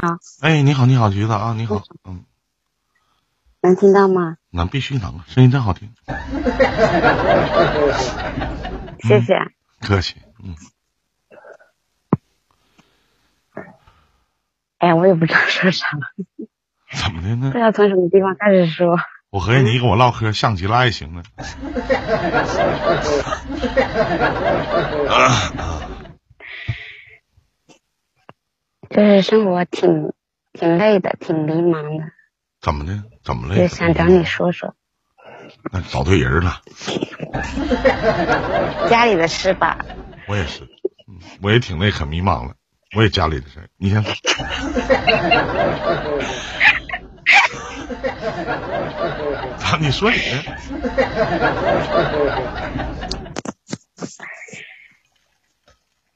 好，哎，你好，你好，橘子啊，你好，嗯，能听到吗？能必须能，声音真好听，谢谢。客气，嗯，哎，我也不知道说啥，怎么的呢不知？道从什么地方开始说。我合计你跟我唠嗑像极了爱情呢。就是生活挺挺累的，挺迷茫的，怎么的？怎么累？就想找你说说那找对人了，家里的事吧。我也是，嗯我也挺累，很迷茫了。我也家里的事，你先说。咋？你说你的？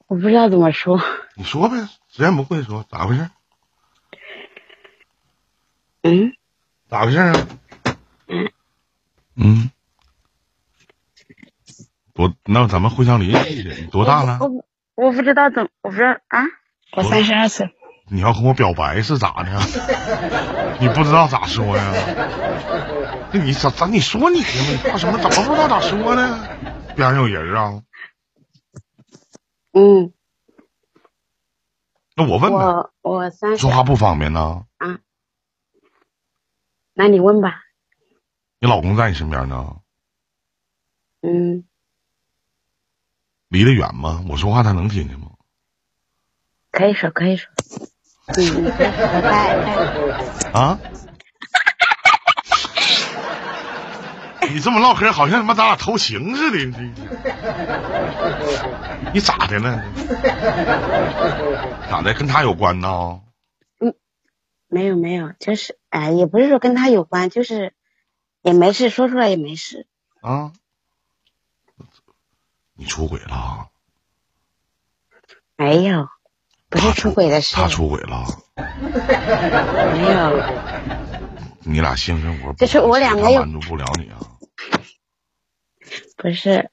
我不知道怎么说，你说呗，实在不会说，咋回事？嗯，咋回事啊？嗯，多那咱们互相理解理解。你多大了我？不我不知道怎么，我不知道啊，我三十二岁。你要跟我表白是咋的？你不知道咋说呀？那你咋咋你说你呢？你怕什么？怎么不知道咋说呢？边上有人啊？嗯，那我问呗，我我三十说，话不方便呢。啊那你问吧。你老公在你身边呢？嗯，离得远吗？我说话他能听见吗？可以说可以说。嗯，你可以说我在在。啊？你这么唠嗑，好像他妈咱俩偷情似的。你 你咋的了？咋的？跟他有关呢？嗯没有没有，就是哎，也不是说跟他有关，就是也没事，说出来也没事。啊？你出轨了？没有，不是出轨的事，他出轨了？没有，你俩性生活不就是我俩他没有满足不了你啊？不是，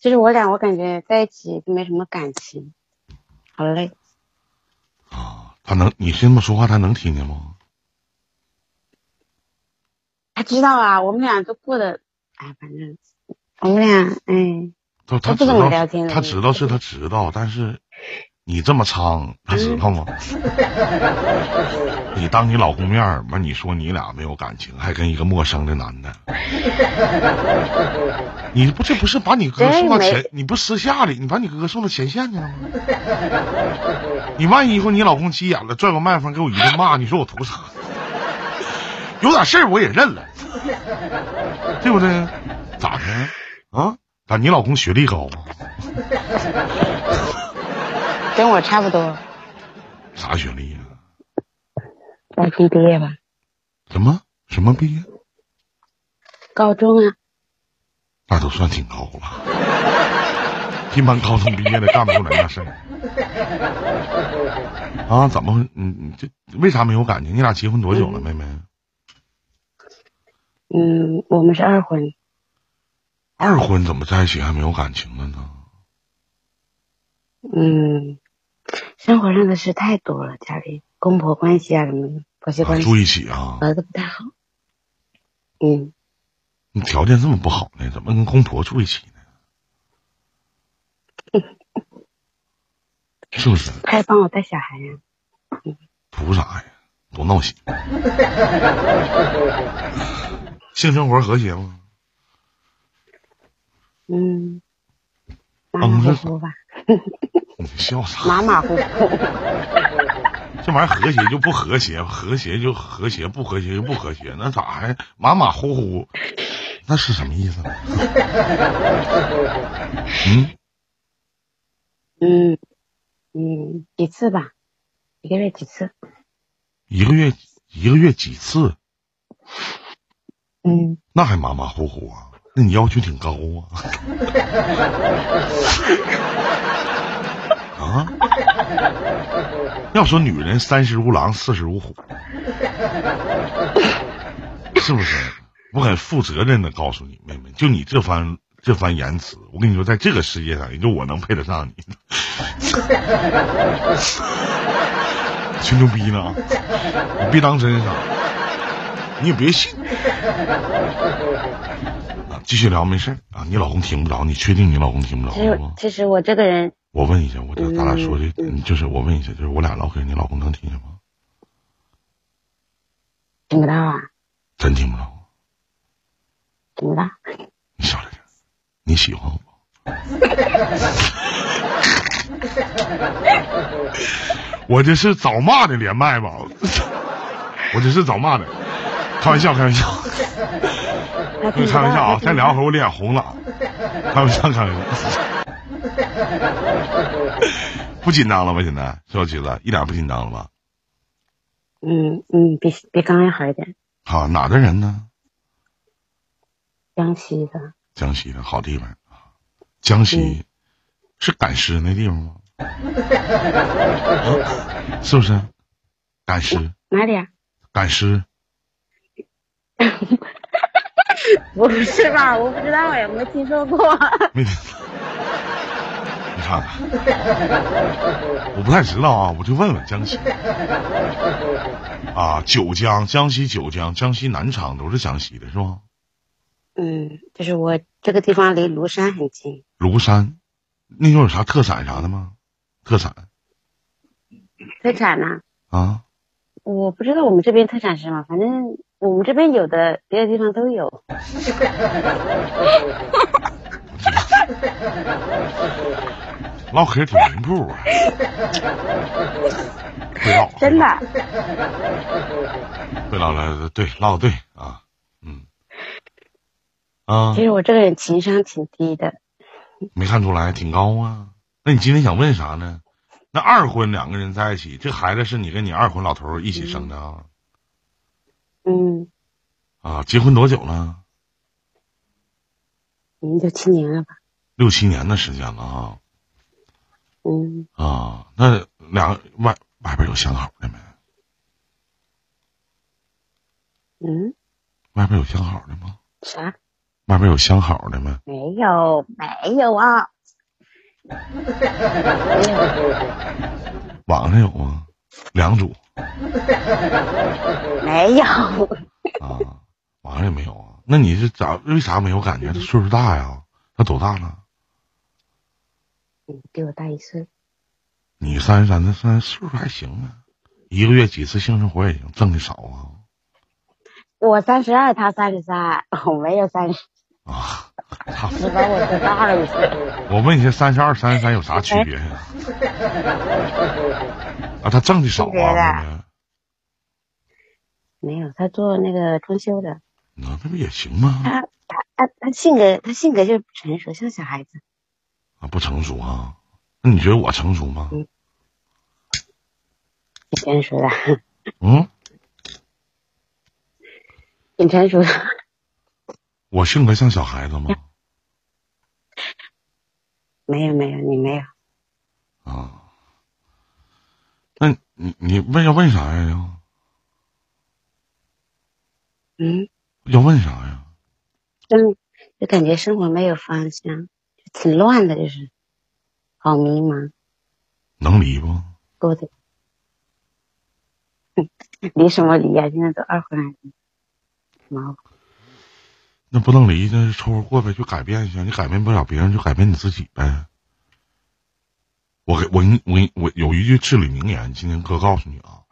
就是我俩，我感觉在一起就没什么感情，好累。啊，他能你这么说话，他能听见吗？他知道啊，我们俩都过得，哎，反正我们俩，哎，他他他不怎么聊天的他知道是他知道，但是你这么猖，他知道吗？你当你老公面儿，完你说你俩没有感情，还跟一个陌生的男的，你不这不是把你哥送到前，你不私下里，你把你哥送到前线去了吗？你万一以后你老公急眼了，拽个麦克风给我一顿骂，你说我图啥？有点事儿我也认了，对不对？咋的啊？咋你老公学历高啊？跟我差不多，啥学历呀、高中毕业吧，什么什么毕业？高中啊，那都算挺高了。一般高中毕业的干不出来那事儿。啊？怎么？你你这为啥没有感情？你俩结婚多久了，妹妹？嗯，我们是二婚，二婚怎么在一起还没有感情了呢？嗯，生活上的事太多了，家里公婆关系啊什么的，婆媳啊关系住一起啊？儿子不太好。嗯，你条件这么不好呢，怎么跟公婆住一起呢？是不是？他还帮我带小孩呀、图啥呀？多闹心！性生活和谐吗？嗯，马马虎虎吧，你笑啥？马马虎虎。这玩意儿和谐就不和谐，和谐就和谐，不和谐就不和谐，那咋还马马虎虎？那是什么意思？嗯，嗯嗯，几次吧，一个月几次。一个月一个月几次？嗯，那还马马虎虎啊？那你要求挺高啊！啊？要说女人三十如狼，四十如虎，是不是？我很负责任的告诉你，妹妹，就你这番这番言辞，我跟你说，在这个世界上，也就我能配得上你。吹牛逼呢，你别当真啥，你也别信。啊，继续聊，没事啊。你老公听不着，你确定你老公听不着其实？其实我这个人，我问一下，我这咱俩说的，嗯就是我问一下，就是我俩唠嗑，你老公能听见吗？听不到啊，真听不到。听不到。你小点声，你喜欢我？我这是找骂的连麦吧？我这是找骂的，开玩笑，开玩笑，开玩笑啊！再聊会儿我脸红了，开玩笑，开玩笑。不紧张了吧？现在小橘子一点不紧张了吧？嗯嗯，比比刚刚好一点。好，哪的人呢？江西的，江西的好地方啊，江西是赶尸那地方吗？啊 是不是？赶尸，哪里啊？赶尸，不是吧？我不知道哎，我没听说过。没听。你看看，我不太知道啊，我就问问江西。啊，九江，江西九江，江西南昌都是江西的是吧？嗯，就是我这个地方离庐山很近。庐山，那有啥特产啥的吗？特产特产呢？啊？我不知道我们这边特产是什么，反正我们这边有的，别的地方都有。唠嗑挺灵铺啊，会唠，真的，会唠了，对，唠的对啊，嗯，啊其，实我这个人情商挺低的。没看出来，挺高啊。那你今天想问啥呢？那二婚两个人在一起，这孩子是你跟你二婚老头儿一起生的啊？嗯，啊，结婚多久了？嗯，就七年了吧？六七年的时间了啊嗯，啊！那两个外外边有相好的没？嗯，外边有相好的吗？啥？外边有相好的没？没有，没有啊，没有，网上有吗？两组没有。啊，网上也没有啊。那你是咋为啥没有感觉？他岁数大呀？他多大了？嗯，比我大一岁。你三十三，那三岁数还行啊，一个月几次性生活也行，挣的少啊我三十二，他三十三，我没有三十，啊！操！你把我多大了一岁。我问一下，三十二、三十三有啥区别呀？啊，他挣的少啊，没有，他做那个装修的。那那不也行吗？他他他他性格他性格就是不成熟，像小孩子。啊，不成熟啊？那你觉得我成熟吗？嗯挺成熟的，嗯，挺成熟的。我性格像小孩子吗？没有没有，你没有。啊，那你你问要问啥呀？要嗯，要问啥呀？就就感觉生活没有方向，就挺乱的，就是好迷茫，能离不？过的。离什么离啊？现在都二婚了，毛那不能离，那凑合过呗，就改变一下。你改变不了别人，就改变你自己呗。我给我我给我有一句至理名言，今天哥告诉你啊，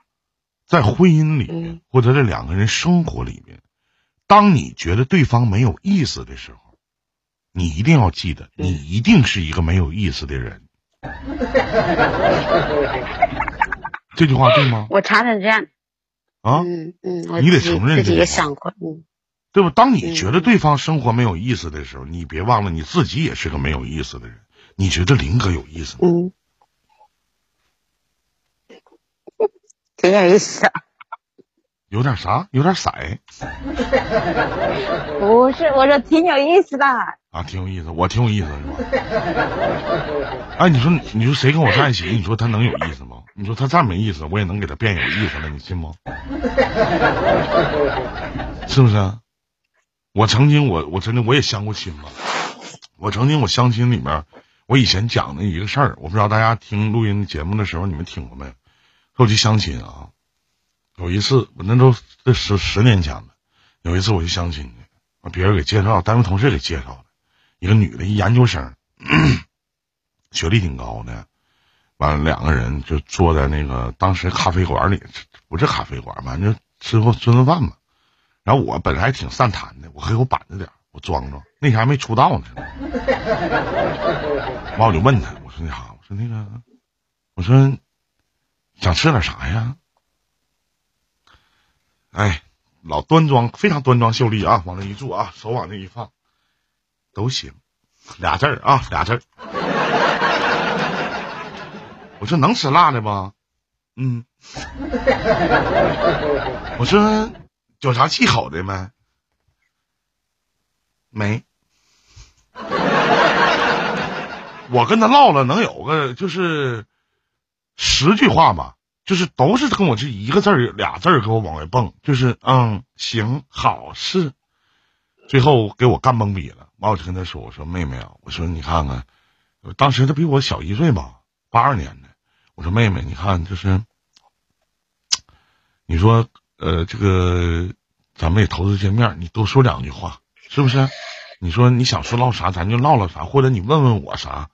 在婚姻里面嗯或者这两个人生活里面，当你觉得对方没有意思的时候，你一定要记得，你一定是一个没有意思的人。这句话对吗？我查成这样。啊，嗯嗯，你得承认自己想过，嗯对吧？当你嗯觉得对方生活没有意思的时候，你别忘了你自己也是个没有意思的人。你觉得林哥有意思吗？嗯，挺有意思的。有点啥？有点色 不是，我说挺有意思的。啊，挺有意思，我挺有意思是吧？哎，你说你说谁跟我在一起？你说他能有意思吗？你说他再没意思，我也能给他变有意思了，你信吗？是不是？我曾经我我真的我也相过亲嘛，我曾经我相亲里面，我以前讲的一个事儿，我不知道大家听录音节目的时候你们听过没？我去相亲啊，有一次我那都这十十年前了，有一次我去相亲去，别人给介绍，单位同事给介绍，一个女的，一研究生，学历挺高的，完了两个人就坐在那个当时咖啡馆里，不是咖啡馆，反正吃过吃顿饭嘛。然后我本来还挺善谈的，我给我板着点，我装装，那天还没出道呢。完我就问他，我说那啥，我说那个，我说。想吃点啥呀？哎，老端庄，非常端庄秀丽啊！往那一坐啊，手往那一放，都行，俩字儿啊，俩字儿。我说能吃辣的不？嗯。我说有啥忌口的没？没。我跟他唠了，能有个就是。十句话吧，就是都是跟我这一个字儿、俩字儿给我往外蹦，就是嗯，行，好，是，最后给我干懵逼了。完，我就跟他说：“我说妹妹啊，我说你看看，当时他比我小一岁吧，八二年的。我说妹妹，你看，就是 你说呃，这个咱们也头次见面，你多说两句话，是不是？你说你想说唠啥，咱就唠唠啥，或者你问问我啥。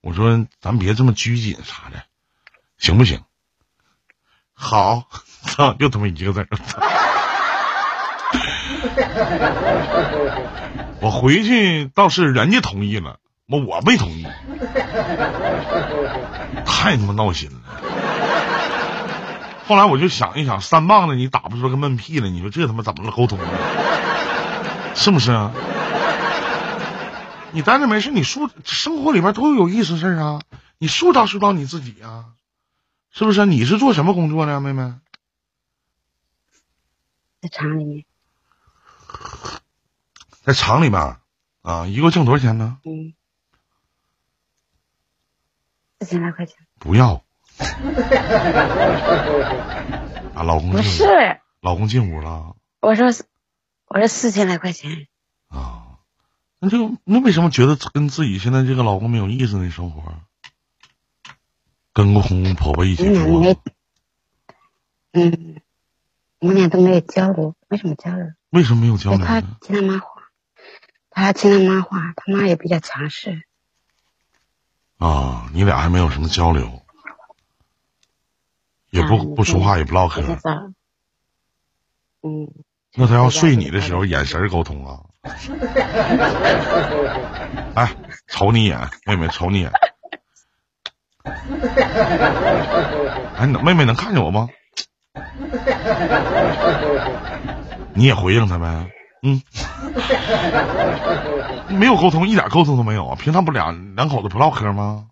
我说咱别这么拘谨啥的。”行不行？好，操，就他妈一个字。我回去倒是人家同意了，我我没同意，太他妈闹心了。后来我就想一想，三棒子你打不出个闷屁来，你说这他妈怎么了沟通呢？是不是啊？你待着没事，你塑生活里边都有意思事啊，你塑造塑造你自己啊。是不是？你是做什么工作的，妹妹？在厂里面。在厂里面啊，一个月挣多少钱呢？嗯，四千来块钱。不要。啊，老公不是，老公进屋了。我说，我说四千来块钱。啊，那就那为什么觉得跟自己现在这个老公没有意思呢？生活？跟个公公婆婆一起住。嗯，我们俩都没有交流，为什么交流？为什么没有交流？他听他妈话，他听他妈话，他妈也比较强势。啊，你俩还没有什么交流，也不不说话，也不唠嗑。嗯。那他要睡你的时候，眼神沟通啊？哎，瞅你一眼，妹妹，瞅你一眼。哎，妹妹能看见我吗？你也回应他呗？嗯，没有沟通，一点沟通都没有啊！平常不两两口子不唠嗑吗？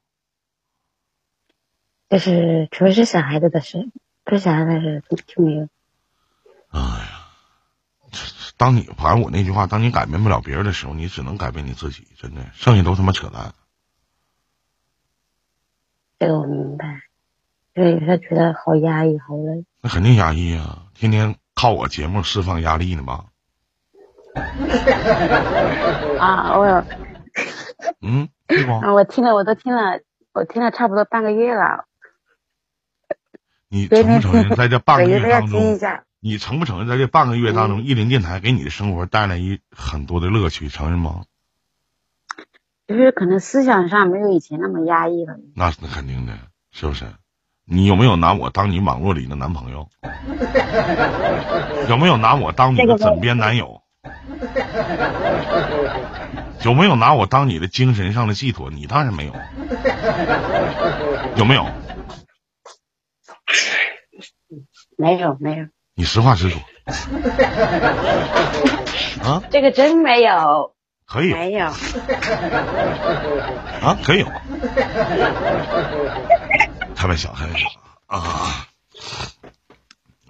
就是除了是小孩子的事，不是小孩子的事就没有。哎呀，当你反正我那句话，当你改变不了别人的时候，你只能改变你自己，真的，剩下都他妈扯淡。这个我明白，所以他觉得好压抑，好累。那肯定压抑啊！天天靠我节目释放压力呢吧？啊，我嗯，对啊，我听了，我都听了，我听了差不多半个月了。你承不承认，在这半个月当中，你承不承认，在这半个月当中，意林电台给你的生活带来一很多的乐趣，承认吗？就是可能思想上没有以前那么压抑了。那是肯定的，是不是？你有没有拿我当你网络里的男朋友？有没有拿我当你的枕边男友？有没有拿我当你的精神上的寄托？你当然没有。有没有？没有，没有。你实话实说。啊？这个真没有。可以没有啊，可以有，开玩笑，开玩笑啊！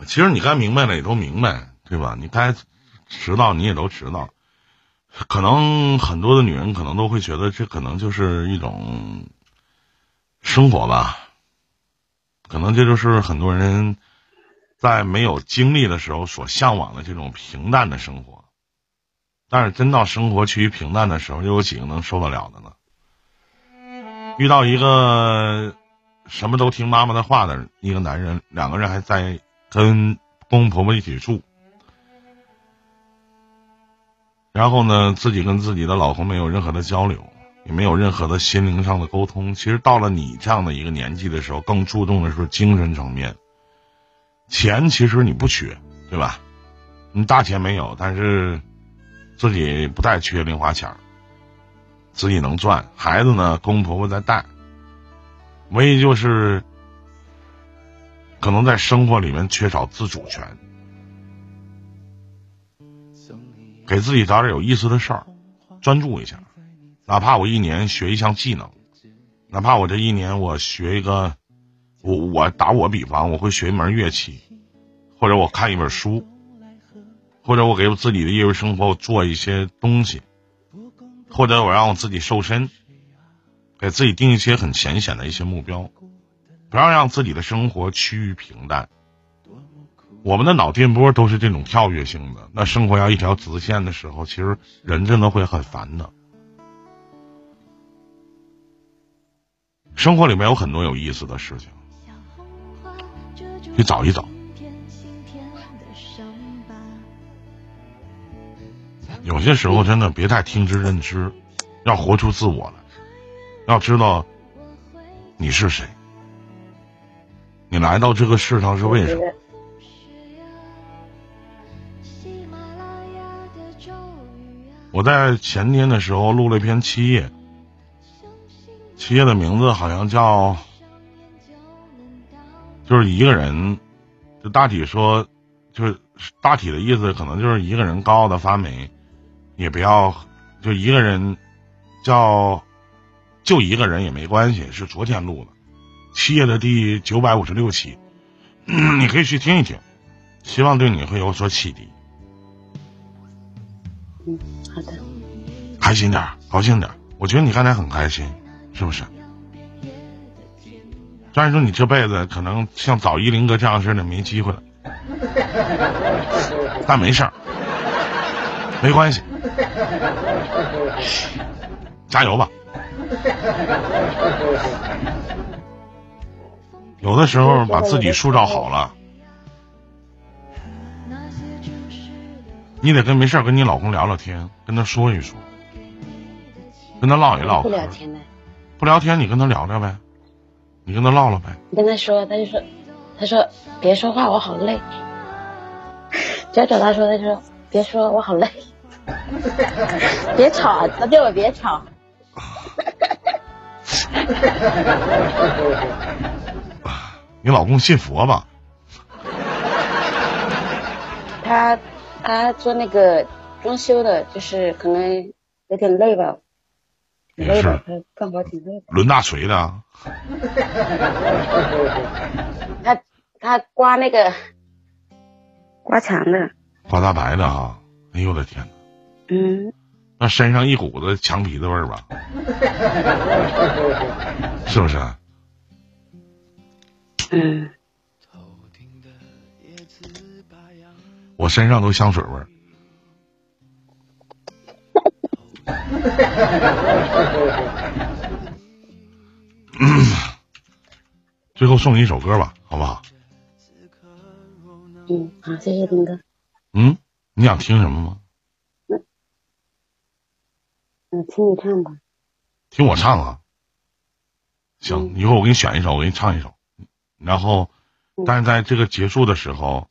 其实你该明白的也都明白，对吧？你该知道你也都知道。可能很多的女人可能都会觉得这可能就是一种生活吧，可能这就是很多人在没有经历的时候所向往的这种平淡的生活。但是真到生活趋于平淡的时候，又有几个能受得了的呢？遇到一个什么都听妈妈的话的一个男人，两个人还在跟公公婆婆一起住，然后呢，自己跟自己的老公没有任何的交流，也没有任何的心灵上的沟通。其实到了你这样的一个年纪的时候，更注重的是精神层面。钱其实你不缺，对吧？你大钱没有，但是自己不太缺零花钱儿自己能赚。孩子呢，公婆婆在带，唯一就是可能在生活里面缺少自主权。给自己找点有意思的事儿，专注一下。哪怕我一年学一项技能，哪怕我这一年我学一个，我我打我比方，我会学一门乐器，或者我看一本书，或者我给我自己的业余生活做一些东西，或者我让我自己瘦身，给自己定一些很浅显的一些目标，不要让自己的生活趋于平淡。我们的脑电波都是这种跳跃性的，那生活要一条直线的时候，其实人真的会很烦的。生活里面有很多有意思的事情，去找一找。有些时候真的别太听之任之，要活出自我来，要知道你是谁，你来到这个世上是为什么。我在前天的时候录了一篇七页，七页的名字好像叫，就是一个人，就大体说，就是大体的意思，可能就是一个人高傲的发霉，也不要就一个人叫，就一个人也没关系，是昨天录的，七页的第九百五十六期，你可以去听一听，希望对你会有所启迪。嗯，好的。开心点，高兴点。我觉得你刚才很开心，是不是？虽然说你这辈子可能像找一林哥这样似的没机会了，但没事儿，没关系，加油吧。有的时候把自己塑造好了。你得跟没事跟你老公聊聊天，跟他说一说，跟他唠一唠。不聊天的。不聊天，你跟他聊聊呗，你跟他唠唠呗。你跟他说，他就说，他说别说话，我好累。只要找他说，他就说别说，我好累。别吵，他叫我别吵。你老公信佛吧？他。他做那个装修的，就是可能有点累吧，累吧，他干活挺累的。抡大锤的。他他刮那个刮墙的。刮大白的啊！哎呦我的天嗯。那身上一股子墙皮子味儿吧？是不是？嗯。我身上都香水味儿。最后送你一首歌吧，好不好？嗯，好，谢谢丁哥。嗯，你想听什么吗？嗯，听你唱吧。听我唱啊？行，一会儿我给你选一首，我给你唱一首。然后，但是在这个结束的时候。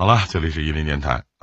好了这里是一零电台。